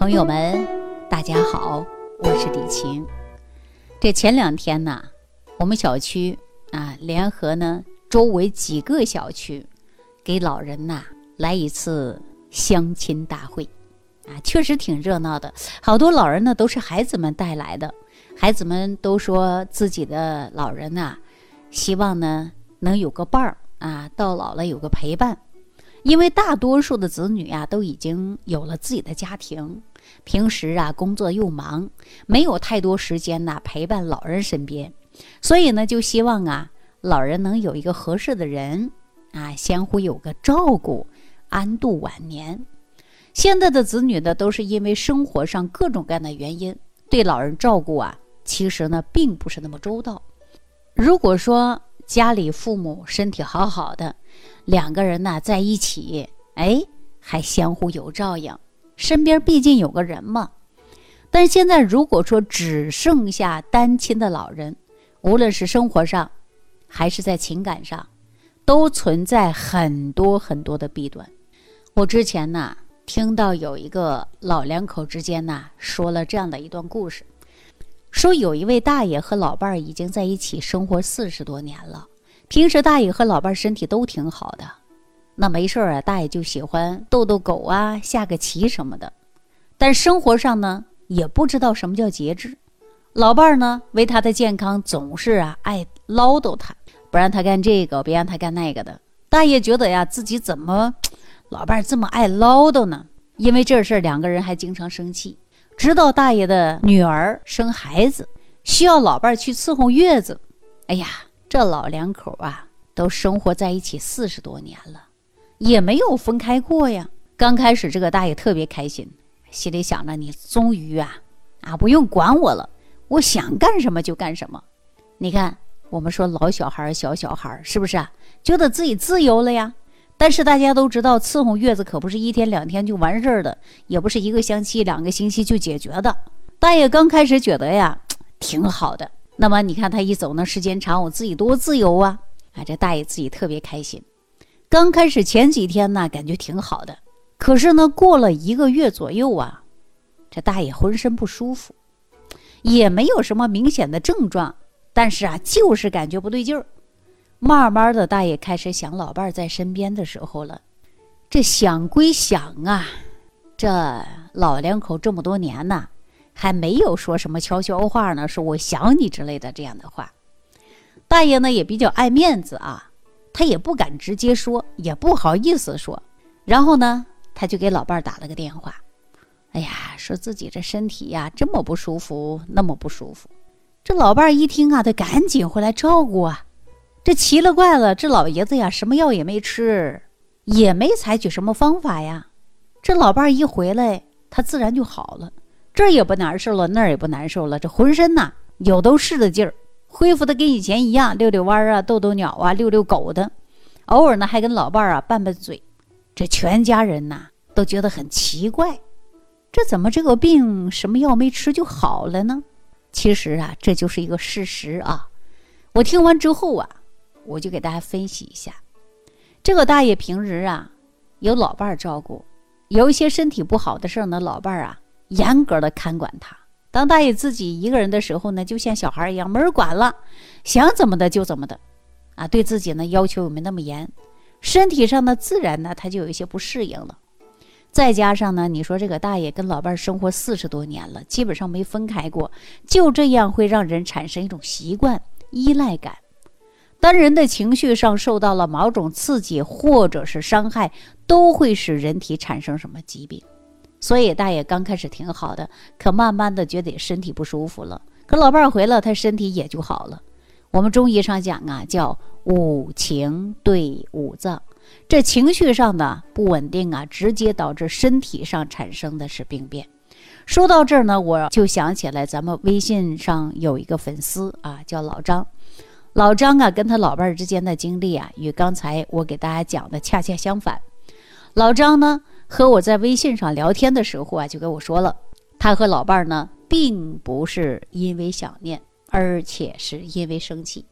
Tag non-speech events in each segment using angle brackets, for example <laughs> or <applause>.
朋友们，大家好，我是李晴。这前两天呢，我们小区啊联合呢周围几个小区，给老人呐来一次相亲大会，啊，确实挺热闹的。好多老人呢都是孩子们带来的，孩子们都说自己的老人呐，希望呢能有个伴儿啊，到老了有个陪伴。因为大多数的子女呀都已经有了自己的家庭。平时啊，工作又忙，没有太多时间呐陪伴老人身边，所以呢，就希望啊，老人能有一个合适的人啊，相互有个照顾，安度晚年。现在的子女呢，都是因为生活上各种各样的原因，对老人照顾啊，其实呢，并不是那么周到。如果说家里父母身体好好的，两个人呢在一起，哎，还相互有照应。身边毕竟有个人嘛，但是现在如果说只剩下单亲的老人，无论是生活上，还是在情感上，都存在很多很多的弊端。我之前呢听到有一个老两口之间呢说了这样的一段故事，说有一位大爷和老伴儿已经在一起生活四十多年了，平时大爷和老伴儿身体都挺好的。那没事儿啊，大爷就喜欢逗逗狗啊，下个棋什么的。但生活上呢，也不知道什么叫节制。老伴儿呢，为他的健康总是啊爱唠叨他，不让他干这个，别让他干那个的。大爷觉得呀，自己怎么 <tsk> 老伴儿这么爱唠叨呢？因为这事儿，两个人还经常生气。直到大爷的女儿生孩子，需要老伴儿去伺候月子。哎呀，这老两口啊，都生活在一起四十多年了。也没有分开过呀。刚开始，这个大爷特别开心，心里想着：“你终于啊，啊，不用管我了，我想干什么就干什么。”你看，我们说老小孩、小小孩，是不是啊？觉得自己自由了呀？但是大家都知道，伺候月子可不是一天两天就完事儿的，也不是一个星期、两个星期就解决的。大爷刚开始觉得呀，挺好的。那么你看他一走，呢时间长，我自己多自由啊！啊，这大爷自己特别开心。刚开始前几天呢，感觉挺好的，可是呢，过了一个月左右啊，这大爷浑身不舒服，也没有什么明显的症状，但是啊，就是感觉不对劲儿。慢慢的，大爷开始想老伴儿在身边的时候了。这想归想啊，这老两口这么多年呢，还没有说什么悄悄话呢，说我想你之类的这样的话。大爷呢也比较爱面子啊。他也不敢直接说，也不好意思说，然后呢，他就给老伴儿打了个电话，哎呀，说自己这身体呀这么不舒服，那么不舒服。这老伴儿一听啊，他赶紧回来照顾啊。这奇了怪了，这老爷子呀，什么药也没吃，也没采取什么方法呀。这老伴儿一回来，他自然就好了，这也不难受了，那儿也不难受了，这浑身呐有都是的劲儿。恢复的跟以前一样，遛遛弯儿啊，逗逗鸟啊，遛遛狗的，偶尔呢还跟老伴儿啊拌拌嘴，这全家人呐都觉得很奇怪，这怎么这个病什么药没吃就好了呢？其实啊，这就是一个事实啊。我听完之后啊，我就给大家分析一下，这个大爷平时啊有老伴儿照顾，有一些身体不好的事儿呢，老伴儿啊严格的看管他。当大爷自己一个人的时候呢，就像小孩一样，没人管了，想怎么的就怎么的，啊，对自己呢要求也没那么严，身体上呢自然呢他就有一些不适应了。再加上呢，你说这个大爷跟老伴儿生活四十多年了，基本上没分开过，就这样会让人产生一种习惯依赖感。当人的情绪上受到了某种刺激或者是伤害，都会使人体产生什么疾病。所以大爷刚开始挺好的，可慢慢的觉得身体不舒服了。可老伴儿回了，他身体也就好了。我们中医上讲啊，叫五情对五脏，这情绪上的不稳定啊，直接导致身体上产生的是病变。说到这儿呢，我就想起来咱们微信上有一个粉丝啊，叫老张。老张啊，跟他老伴儿之间的经历啊，与刚才我给大家讲的恰恰相反。老张呢？和我在微信上聊天的时候啊，就跟我说了，他和老伴儿呢，并不是因为想念，而且是因为生气。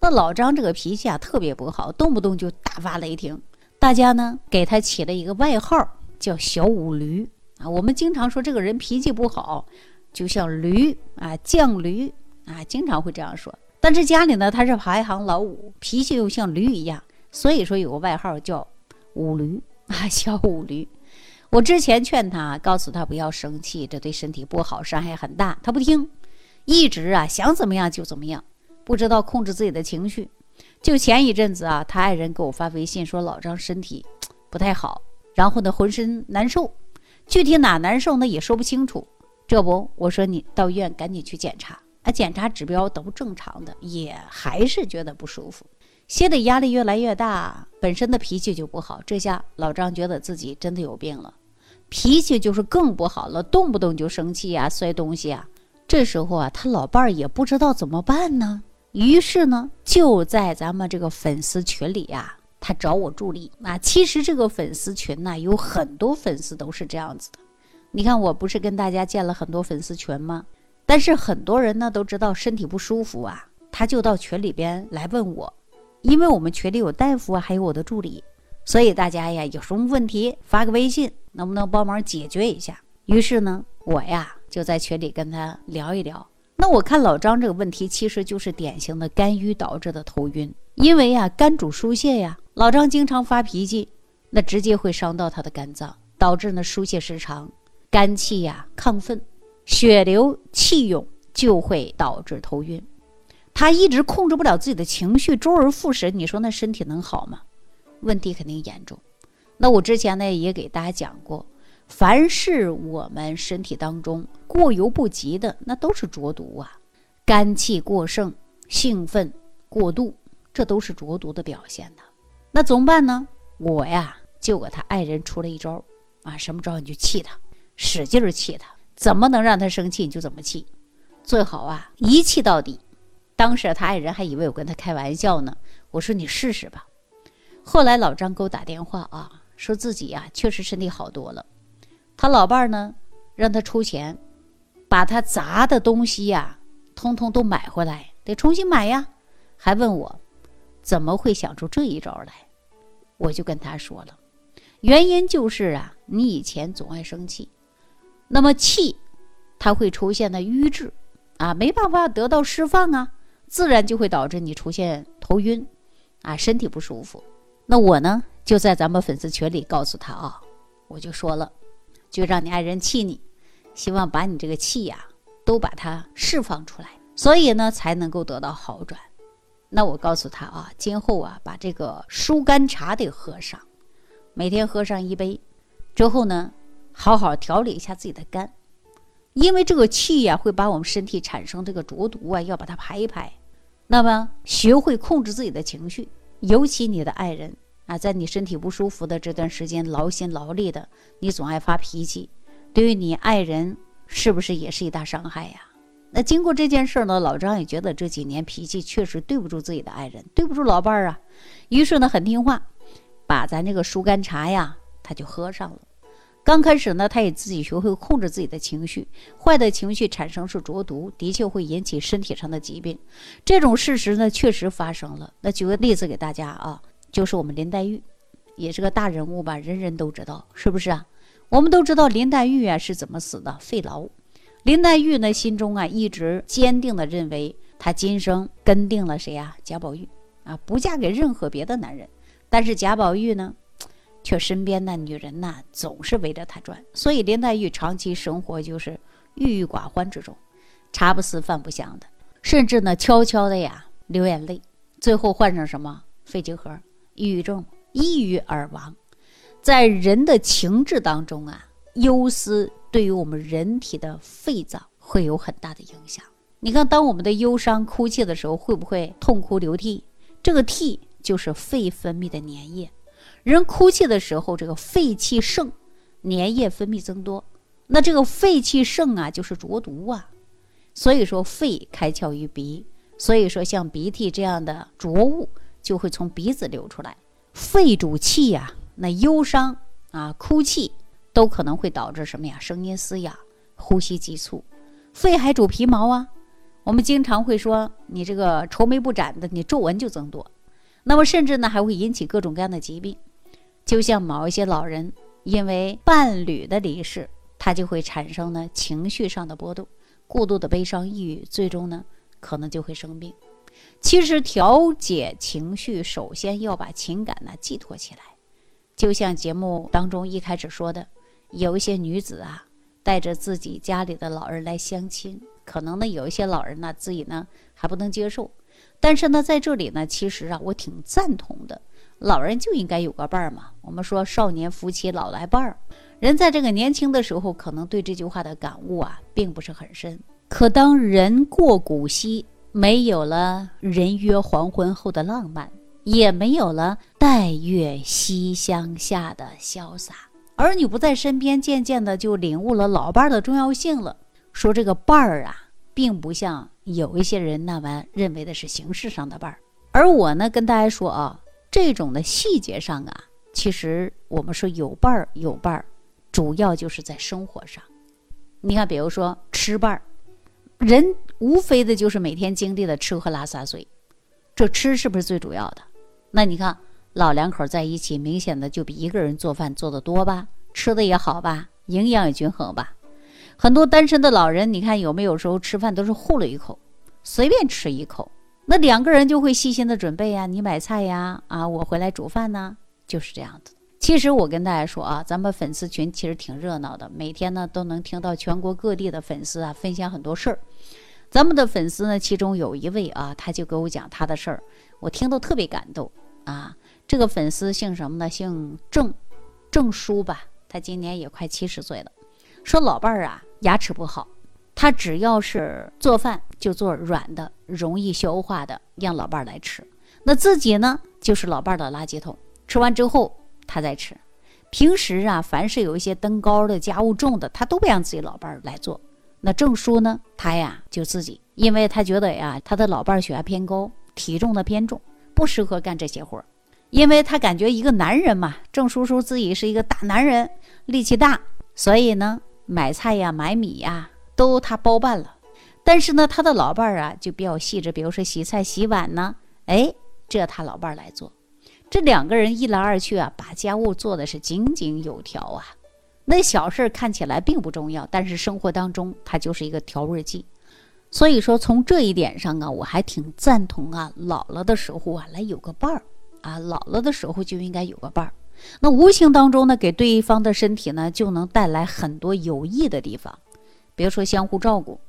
那老张这个脾气啊，特别不好，动不动就大发雷霆。大家呢给他起了一个外号，叫“小五驴”。啊。我们经常说这个人脾气不好，就像驴啊，犟驴啊，经常会这样说。但是家里呢，他是排行老五，脾气又像驴一样，所以说有个外号叫五驴 <laughs> 啊，小五驴。我之前劝他，告诉他不要生气，这对身体不好，伤害很大。他不听，一直啊想怎么样就怎么样，不知道控制自己的情绪。就前一阵子啊，他爱人给我发微信说老张身体不太好，然后呢浑身难受，具体哪难受呢也说不清楚。这不，我说你到医院赶紧去检查啊，检查指标都正常的，也还是觉得不舒服。心理压力越来越大，本身的脾气就不好，这下老张觉得自己真的有病了。脾气就是更不好了，动不动就生气呀，摔东西啊。这时候啊，他老伴儿也不知道怎么办呢。于是呢，就在咱们这个粉丝群里呀，他找我助力。啊，其实这个粉丝群呢，有很多粉丝都是这样子的。你看，我不是跟大家建了很多粉丝群吗？但是很多人呢都知道身体不舒服啊，他就到群里边来问我，因为我们群里有大夫啊，还有我的助理。所以大家呀，有什么问题发个微信，能不能帮忙解决一下？于是呢，我呀就在群里跟他聊一聊。那我看老张这个问题，其实就是典型的肝郁导致的头晕。因为呀，肝主疏泄呀，老张经常发脾气，那直接会伤到他的肝脏，导致呢疏泄失常，肝气呀亢奋，血流气涌，就会导致头晕。他一直控制不了自己的情绪，周而复始，你说那身体能好吗？问题肯定严重。那我之前呢也给大家讲过，凡是我们身体当中过犹不及的，那都是浊毒啊。肝气过盛、兴奋过度，这都是浊毒的表现的。那怎么办呢？我呀就给他爱人出了一招啊，什么招？你就气他，使劲气他，怎么能让他生气你就怎么气，最好啊一气到底。当时他爱人还以为我跟他开玩笑呢，我说你试试吧。后来老张给我打电话啊，说自己呀确实身体好多了。他老伴儿呢，让他出钱，把他砸的东西呀，通通都买回来，得重新买呀。还问我怎么会想出这一招来？我就跟他说了，原因就是啊，你以前总爱生气，那么气，它会出现的瘀滞啊，没办法得到释放啊，自然就会导致你出现头晕啊，身体不舒服。那我呢，就在咱们粉丝群里告诉他啊，我就说了，就让你爱人气你，希望把你这个气呀都把它释放出来，所以呢才能够得到好转。那我告诉他啊，今后啊把这个疏肝茶得喝上，每天喝上一杯，之后呢好好调理一下自己的肝，因为这个气呀会把我们身体产生这个浊毒啊，要把它排一排。那么学会控制自己的情绪。尤其你的爱人啊，在你身体不舒服的这段时间，劳心劳力的，你总爱发脾气，对于你爱人是不是也是一大伤害呀？那经过这件事呢，老张也觉得这几年脾气确实对不住自己的爱人，对不住老伴儿啊。于是呢，很听话，把咱这个疏肝茶呀，他就喝上了。刚开始呢，他也自己学会控制自己的情绪，坏的情绪产生是浊毒，的确会引起身体上的疾病。这种事实呢，确实发生了。那举个例子给大家啊，就是我们林黛玉，也是个大人物吧，人人都知道，是不是啊？我们都知道林黛玉啊是怎么死的，肺痨。林黛玉呢，心中啊一直坚定的认为，她今生跟定了谁呀？贾宝玉啊，不嫁给任何别的男人。但是贾宝玉呢？却身边的女人呐，总是围着他转，所以林黛玉长期生活就是郁郁寡欢之中，茶不思饭不想的，甚至呢悄悄的呀流眼泪，最后患上什么肺结核、抑郁症，抑郁而亡。在人的情志当中啊，忧思对于我们人体的肺脏会有很大的影响。你看，当我们的忧伤、哭泣的时候，会不会痛哭流涕？这个涕就是肺分泌的粘液。人哭泣的时候，这个肺气盛，粘液分泌增多。那这个肺气盛啊，就是浊毒啊。所以说，肺开窍于鼻，所以说像鼻涕这样的浊物就会从鼻子流出来。肺主气呀，那忧伤啊、哭泣都可能会导致什么呀？声音嘶哑，呼吸急促。肺还主皮毛啊，我们经常会说，你这个愁眉不展的，你皱纹就增多。那么甚至呢，还会引起各种各样的疾病。就像某一些老人因为伴侣的离世，他就会产生呢情绪上的波动，过度的悲伤、抑郁，最终呢可能就会生病。其实调节情绪，首先要把情感呢寄托起来。就像节目当中一开始说的，有一些女子啊，带着自己家里的老人来相亲，可能呢有一些老人呢自己呢还不能接受，但是呢在这里呢，其实啊我挺赞同的，老人就应该有个伴儿嘛。我们说少年夫妻老来伴儿，人在这个年轻的时候，可能对这句话的感悟啊并不是很深，可当人过古稀。没有了人约黄昏后的浪漫，也没有了待月西厢下的潇洒。儿女不在身边，渐渐的就领悟了老伴儿的重要性了。说这个伴儿啊，并不像有一些人那般认为的是形式上的伴儿。而我呢，跟大家说啊，这种的细节上啊，其实我们说有伴儿有伴儿，主要就是在生活上。你看，比如说吃伴儿。人无非的就是每天经历的吃喝拉撒睡，这吃是不是最主要的？那你看老两口在一起，明显的就比一个人做饭做的多吧，吃的也好吧，营养也均衡吧。很多单身的老人，你看有没有时候吃饭都是糊了一口，随便吃一口。那两个人就会细心的准备呀，你买菜呀，啊，我回来煮饭呢，就是这样子。其实我跟大家说啊，咱们粉丝群其实挺热闹的，每天呢都能听到全国各地的粉丝啊分享很多事儿。咱们的粉丝呢，其中有一位啊，他就给我讲他的事儿，我听都特别感动啊。这个粉丝姓什么呢？姓郑，郑叔吧。他今年也快七十岁了，说老伴儿啊牙齿不好，他只要是做饭就做软的、容易消化的，让老伴儿来吃。那自己呢就是老伴儿的垃圾桶，吃完之后。他再吃，平时啊，凡是有一些登高的家务重的，他都不让自己老伴儿来做。那郑叔呢，他呀就自己，因为他觉得呀，他的老伴儿血压偏高，体重的偏重，不适合干这些活儿。因为他感觉一个男人嘛，郑叔叔自己是一个大男人，力气大，所以呢，买菜呀、买米呀都他包办了。但是呢，他的老伴儿啊就比较细致，比如说洗菜、洗碗呢，哎，这他老伴儿来做。这两个人一来二去啊，把家务做的是井井有条啊。那小事看起来并不重要，但是生活当中它就是一个调味剂。所以说，从这一点上啊，我还挺赞同啊。老了的时候啊，来有个伴儿啊，老了的时候就应该有个伴儿。那无形当中呢，给对方的身体呢，就能带来很多有益的地方。别说相互照顾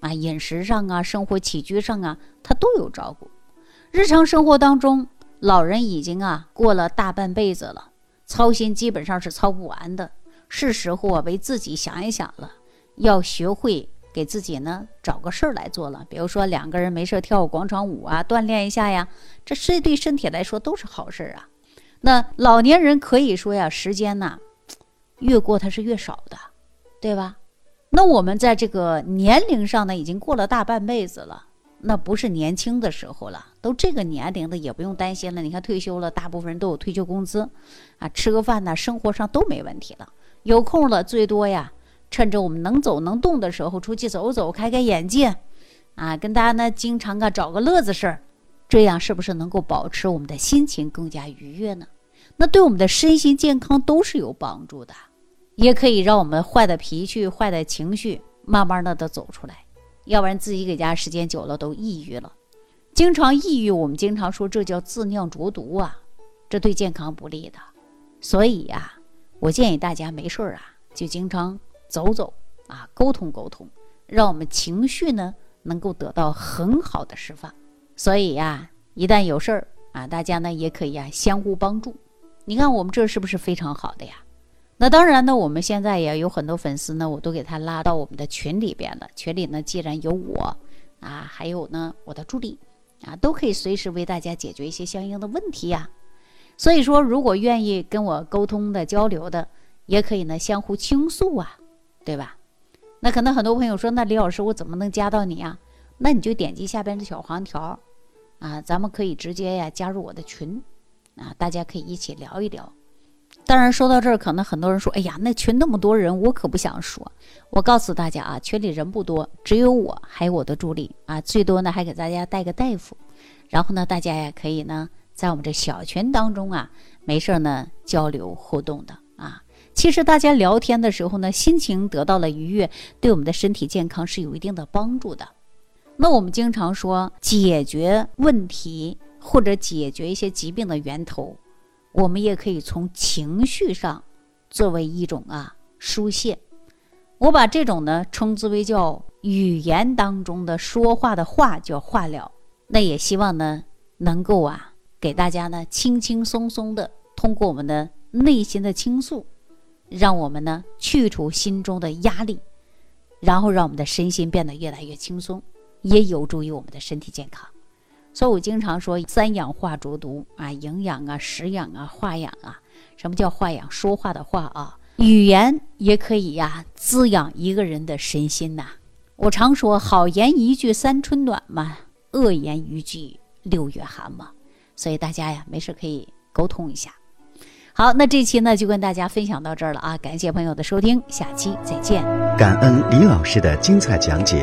啊，饮食上啊，生活起居上啊，他都有照顾。日常生活当中。老人已经啊过了大半辈子了，操心基本上是操不完的，是时候啊为自己想一想了，要学会给自己呢找个事儿来做了。比如说两个人没事跳个广场舞啊，锻炼一下呀，这是对身体来说都是好事儿啊。那老年人可以说呀，时间呐越过它是越少的，对吧？那我们在这个年龄上呢，已经过了大半辈子了。那不是年轻的时候了，都这个年龄的也不用担心了。你看退休了，大部分人都有退休工资，啊，吃个饭呢，生活上都没问题了。有空了，最多呀，趁着我们能走能动的时候出去走走，开开眼界，啊，跟大家呢经常啊找个乐子事儿，这样是不是能够保持我们的心情更加愉悦呢？那对我们的身心健康都是有帮助的，也可以让我们坏的脾气、坏的情绪慢慢的都走出来。要不然自己给家时间久了都抑郁了，经常抑郁，我们经常说这叫自酿浊毒啊，这对健康不利的。所以呀，我建议大家没事儿啊，就经常走走啊，沟通沟通，让我们情绪呢能够得到很好的释放。所以呀，一旦有事儿啊，大家呢也可以啊相互帮助。你看我们这是不是非常好的呀？那当然呢，我们现在也有很多粉丝呢，我都给他拉到我们的群里边了。群里呢，既然有我，啊，还有呢我的助理，啊，都可以随时为大家解决一些相应的问题呀。所以说，如果愿意跟我沟通的、交流的，也可以呢相互倾诉啊，对吧？那可能很多朋友说，那李老师我怎么能加到你啊？那你就点击下边的小黄条，啊，咱们可以直接呀加入我的群，啊，大家可以一起聊一聊。当然，说到这儿，可能很多人说：“哎呀，那群那么多人，我可不想说。”我告诉大家啊，群里人不多，只有我，还有我的助理啊，最多呢还给大家带个大夫。然后呢，大家呀可以呢在我们这小群当中啊，没事呢交流互动的啊。其实大家聊天的时候呢，心情得到了愉悦，对我们的身体健康是有一定的帮助的。那我们经常说，解决问题或者解决一些疾病的源头，我们也可以从情绪上作为一种啊疏泄。我把这种呢称之为叫语言当中的说话的话叫化疗。那也希望呢能够啊给大家呢轻轻松松的通过我们的内心的倾诉。让我们呢去除心中的压力，然后让我们的身心变得越来越轻松，也有助于我们的身体健康。所以我经常说三养化浊毒啊，营养啊，食养啊，化养啊。什么叫化养？说话的话啊，语言也可以呀，滋养一个人的身心呐。我常说好言一句三春暖嘛，恶言一句六月寒嘛。所以大家呀，没事可以沟通一下。好，那这期呢就跟大家分享到这儿了啊！感谢朋友的收听，下期再见。感恩李老师的精彩讲解。